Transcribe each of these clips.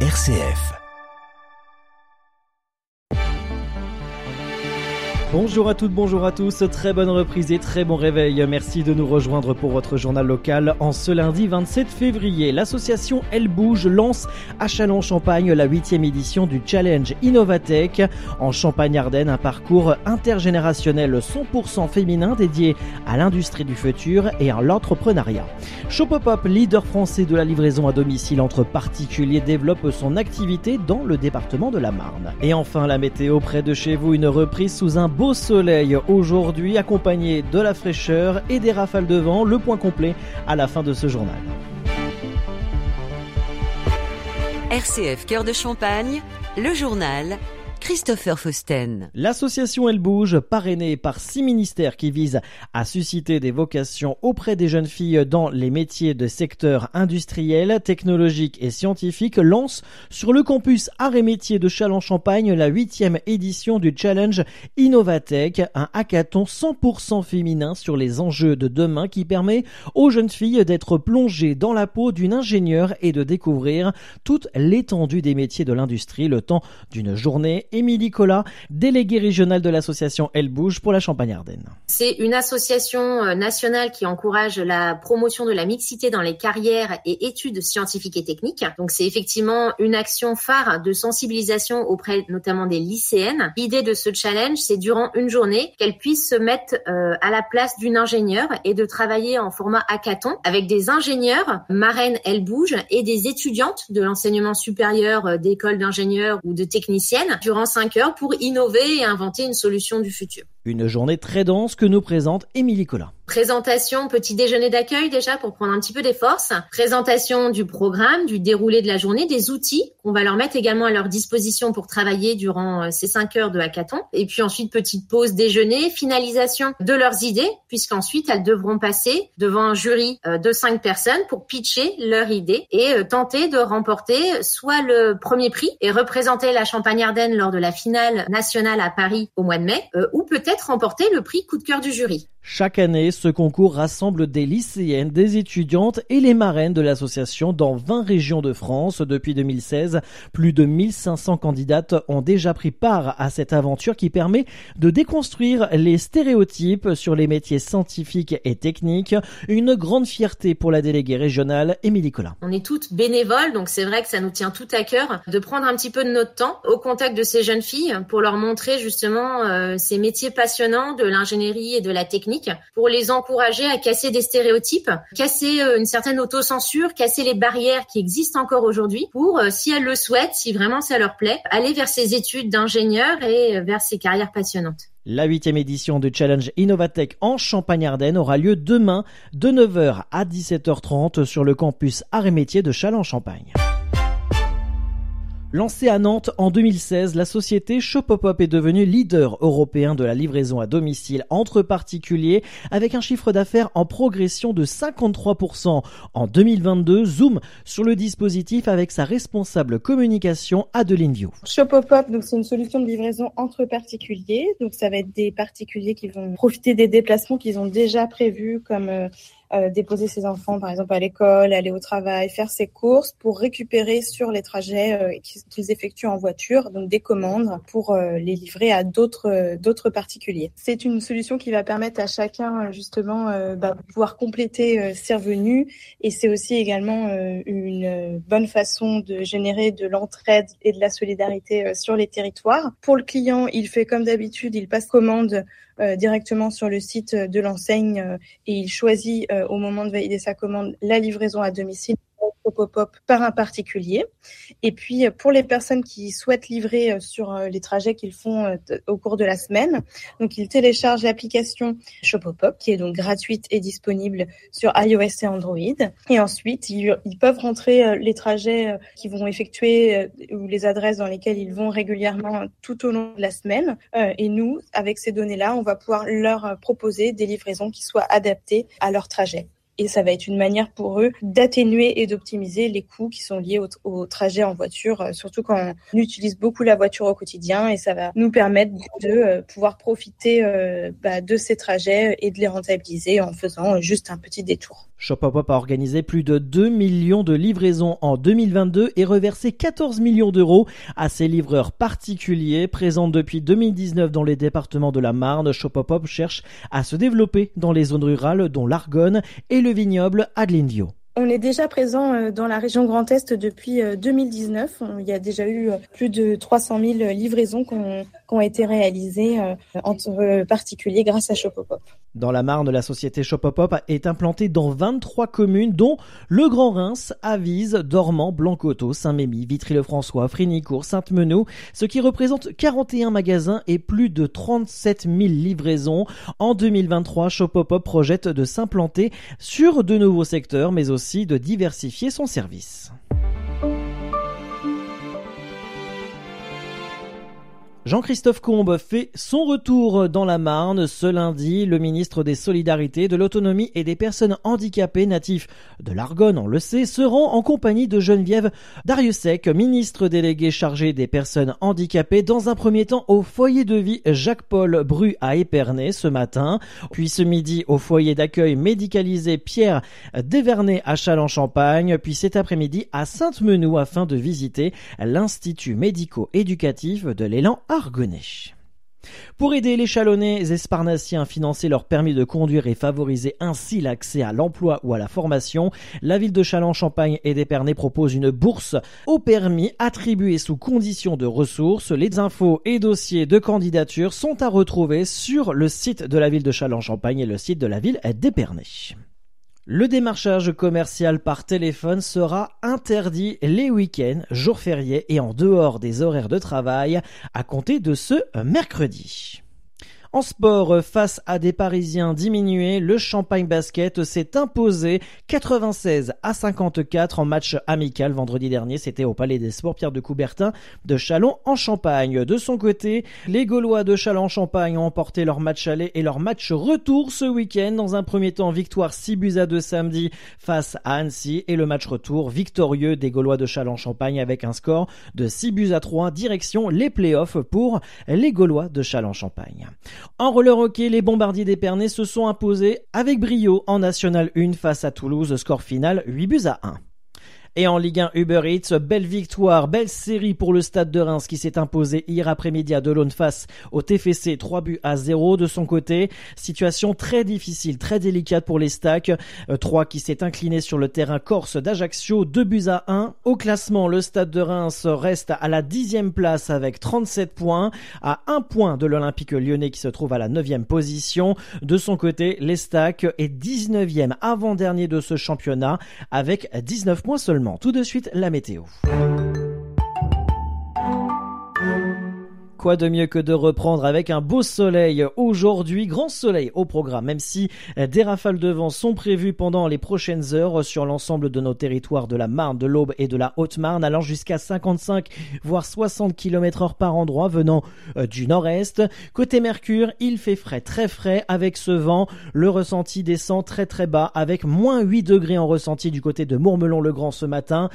RCF. Bonjour à toutes, bonjour à tous, très bonne reprise et très bon réveil. Merci de nous rejoindre pour votre journal local. En ce lundi 27 février, l'association Elle Bouge lance à Chalon-Champagne la huitième édition du Challenge Innovatech. En Champagne-Ardenne, un parcours intergénérationnel 100% féminin dédié à l'industrie du futur et à l'entrepreneuriat. Shopopop, leader français de la livraison à domicile entre particuliers, développe son activité dans le département de la Marne. Et enfin, la météo près de chez vous, une reprise sous un beau soleil aujourd'hui, accompagné de la fraîcheur et des rafales de vent. Le point complet à la fin de ce journal. RCF Cœur de Champagne, le journal Christopher Fausten. L'association Elle Bouge, parrainée par six ministères qui visent à susciter des vocations auprès des jeunes filles dans les métiers de secteur industriel, technologique et scientifique, lance sur le campus Arts et Métiers de Châlons-Champagne la huitième édition du Challenge Innovatech, un hackathon 100% féminin sur les enjeux de demain qui permet aux jeunes filles d'être plongées dans la peau d'une ingénieure et de découvrir toute l'étendue des métiers de l'industrie le temps d'une journée Émilie Collat, déléguée régionale de l'association Elle Bouge pour la Champagne-Ardenne. C'est une association euh, nationale qui encourage la promotion de la mixité dans les carrières et études scientifiques et techniques. Donc c'est effectivement une action phare de sensibilisation auprès notamment des lycéennes. L'idée de ce challenge, c'est durant une journée qu'elles puissent se mettre euh, à la place d'une ingénieure et de travailler en format hackathon avec des ingénieurs, marraines Elle Bouge, et des étudiantes de l'enseignement supérieur euh, d'écoles d'ingénieurs ou de techniciennes durant 5 heures pour innover et inventer une solution du futur. Une journée très dense que nous présente Émilie Collin. Présentation, petit déjeuner d'accueil déjà pour prendre un petit peu des forces. Présentation du programme, du déroulé de la journée, des outils qu'on va leur mettre également à leur disposition pour travailler durant euh, ces cinq heures de hackathon. Et puis ensuite, petite pause déjeuner, finalisation de leurs idées, puisqu'ensuite elles devront passer devant un jury euh, de cinq personnes pour pitcher leur idée et euh, tenter de remporter soit le premier prix et représenter la Champagne-Ardenne lors de la finale nationale à Paris au mois de mai, ou peut-être remporter le prix coup de cœur du jury. Chaque année, ce concours rassemble des lycéennes, des étudiantes et les marraines de l'association dans 20 régions de France. Depuis 2016, plus de 1500 candidates ont déjà pris part à cette aventure qui permet de déconstruire les stéréotypes sur les métiers scientifiques et techniques. Une grande fierté pour la déléguée régionale Émilie Collin. On est toutes bénévoles, donc c'est vrai que ça nous tient tout à cœur de prendre un petit peu de notre temps au contact de ces jeunes filles pour leur montrer justement euh, ces métiers passionnants de l'ingénierie et de la technique pour les encourager à casser des stéréotypes, casser euh, une certaine autocensure, casser les barrières qui existent encore aujourd'hui pour, euh, si elles le souhaitent, si vraiment ça leur plaît, aller vers ces études d'ingénieur et euh, vers ces carrières passionnantes. La huitième édition du Challenge Innovatech en Champagne-Ardenne aura lieu demain de 9h à 17h30 sur le campus Arts et Métiers de Châlons-Champagne. Lancée à Nantes en 2016, la société Shopopop est devenue leader européen de la livraison à domicile entre particuliers avec un chiffre d'affaires en progression de 53%. En 2022, Zoom sur le dispositif avec sa responsable communication Adeline View. Shopopop, donc c'est une solution de livraison entre particuliers. Donc ça va être des particuliers qui vont profiter des déplacements qu'ils ont déjà prévus comme euh, euh, déposer ses enfants, par exemple, à l'école, aller au travail, faire ses courses pour récupérer sur les trajets euh, qu'ils effectuent en voiture, donc des commandes pour euh, les livrer à d'autres d'autres particuliers. C'est une solution qui va permettre à chacun justement bah, de pouvoir compléter ses revenus et c'est aussi également une bonne façon de générer de l'entraide et de la solidarité sur les territoires. Pour le client, il fait comme d'habitude, il passe commande euh, directement sur le site de l'enseigne euh, et il choisit euh, au moment de valider sa commande la livraison à domicile pop-up par un particulier. Et puis, pour les personnes qui souhaitent livrer euh, sur euh, les trajets qu'ils font euh, au cours de la semaine, donc ils téléchargent l'application Shopopop, qui est donc gratuite et disponible sur iOS et Android. Et ensuite, ils, peuvent rentrer les trajets qu'ils vont effectuer ou les adresses dans lesquelles ils vont régulièrement tout au long de la semaine. Et nous, avec ces données-là, on va pouvoir leur proposer des livraisons qui soient adaptées à leur trajet et ça va être une manière pour eux d'atténuer et d'optimiser les coûts qui sont liés au, trajet en voiture, euh, surtout quand on utilise beaucoup la voiture au quotidien et ça va nous permettre de euh, pouvoir profiter euh, bah, de ces trajets et de les rentabiliser en faisant juste un petit détour. Shopopop a organisé plus de 2 millions de livraisons en 2022 et reversé 14 millions d'euros à ses livreurs particuliers. Présents depuis 2019 dans les départements de la Marne, Shopopop cherche à se développer dans les zones rurales dont l'Argonne et le vignoble Adlinvio. On est déjà présent euh, dans la région Grand Est depuis 2019. Euh, Il y a déjà eu euh, plus de 300 000 livraisons qui ont, été réalisées entre particuliers grâce à Shopopop. Dans la Marne, la société Shopopop est implantée dans 23 communes, dont le Grand Reims, Avise, Dormant, Blancoteau, Saint-Mémy, Vitry-le-François, Frinicourt, Sainte-Meneau, ce qui représente 41 magasins et plus de 37 000 livraisons. En 2023, Shopopop projette de s'implanter sur de nouveaux secteurs, mais aussi de diversifier son service. Jean-Christophe Combe fait son retour dans la Marne ce lundi. Le ministre des Solidarités, de l'Autonomie et des Personnes handicapées natifs de l'Argonne, on le sait, se rend en compagnie de Geneviève Dariussec, ministre délégué chargé des personnes handicapées, dans un premier temps au foyer de vie Jacques-Paul Bru à Épernay ce matin, puis ce midi au foyer d'accueil médicalisé Pierre Dévernet à Châlons-Champagne, puis cet après-midi à Sainte-Menou afin de visiter l'Institut médico-éducatif de l'élan pour aider les Chalonnais esparnassiens à financer leur permis de conduire et favoriser ainsi l'accès à l'emploi ou à la formation, la ville de Châlons-Champagne et d'Épernay propose une bourse au permis attribuée sous conditions de ressources. Les infos et dossiers de candidature sont à retrouver sur le site de la ville de Châlons-Champagne et le site de la ville d'Épernay. Le démarchage commercial par téléphone sera interdit les week-ends, jours fériés et en dehors des horaires de travail à compter de ce mercredi. En sport, face à des Parisiens diminués, le Champagne Basket s'est imposé 96 à 54 en match amical vendredi dernier. C'était au Palais des Sports Pierre de Coubertin de Chalon en Champagne. De son côté, les Gaulois de Chalon en Champagne ont emporté leur match aller et leur match retour ce week-end. Dans un premier temps, victoire 6 buts à 2 samedi face à Annecy et le match retour victorieux des Gaulois de Chalon en Champagne avec un score de 6 buts à 3 direction les playoffs pour les Gaulois de Chalon en roller hockey, les bombardiers d'Épernay se sont imposés avec brio en National 1 face à Toulouse, score final 8 buts à 1. Et en Ligue 1 Uber Eats, belle victoire, belle série pour le Stade de Reims qui s'est imposé hier après-midi à Delaune face au TFC 3 buts à 0 de son côté. Situation très difficile, très délicate pour les stacks. 3 euh, qui s'est incliné sur le terrain corse d'Ajaccio, 2 buts à 1. Au classement, le Stade de Reims reste à la dixième place avec 37 points, à 1 point de l'Olympique lyonnais qui se trouve à la 9 position. De son côté, les stacks est 19e avant-dernier de ce championnat avec 19 points seulement. Tout de suite, la météo. Quoi de mieux que de reprendre avec un beau soleil aujourd'hui, grand soleil au programme, même si des rafales de vent sont prévues pendant les prochaines heures sur l'ensemble de nos territoires de la Marne, de l'Aube et de la Haute-Marne, allant jusqu'à 55 voire 60 km heure par endroit venant euh, du nord-est. Côté Mercure, il fait frais, très frais avec ce vent. Le ressenti descend très très bas avec moins 8 degrés en ressenti du côté de Mourmelon-le-Grand ce matin.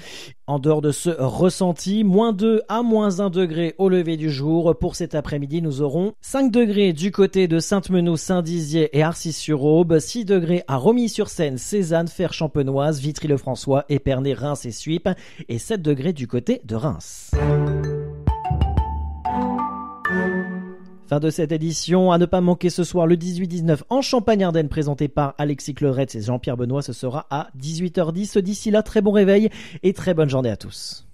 En dehors de ce ressenti, moins 2 à moins 1 degré au lever du jour pour cet après-midi, nous aurons 5 degrés du côté de Sainte-Meneau, Saint-Dizier et Arcis-sur-Aube, 6 degrés à Romilly-sur-Seine, Cézanne, Fer-Champenoise, Vitry-le-François, Épernay, Reims et Suippes et 7 degrés du côté de Reims. Fin de cette édition, à ne pas manquer ce soir le 18-19 en Champagne-Ardenne présenté par Alexis Cleurette et Jean-Pierre Benoît. Ce sera à 18h10. D'ici là, très bon réveil et très bonne journée à tous.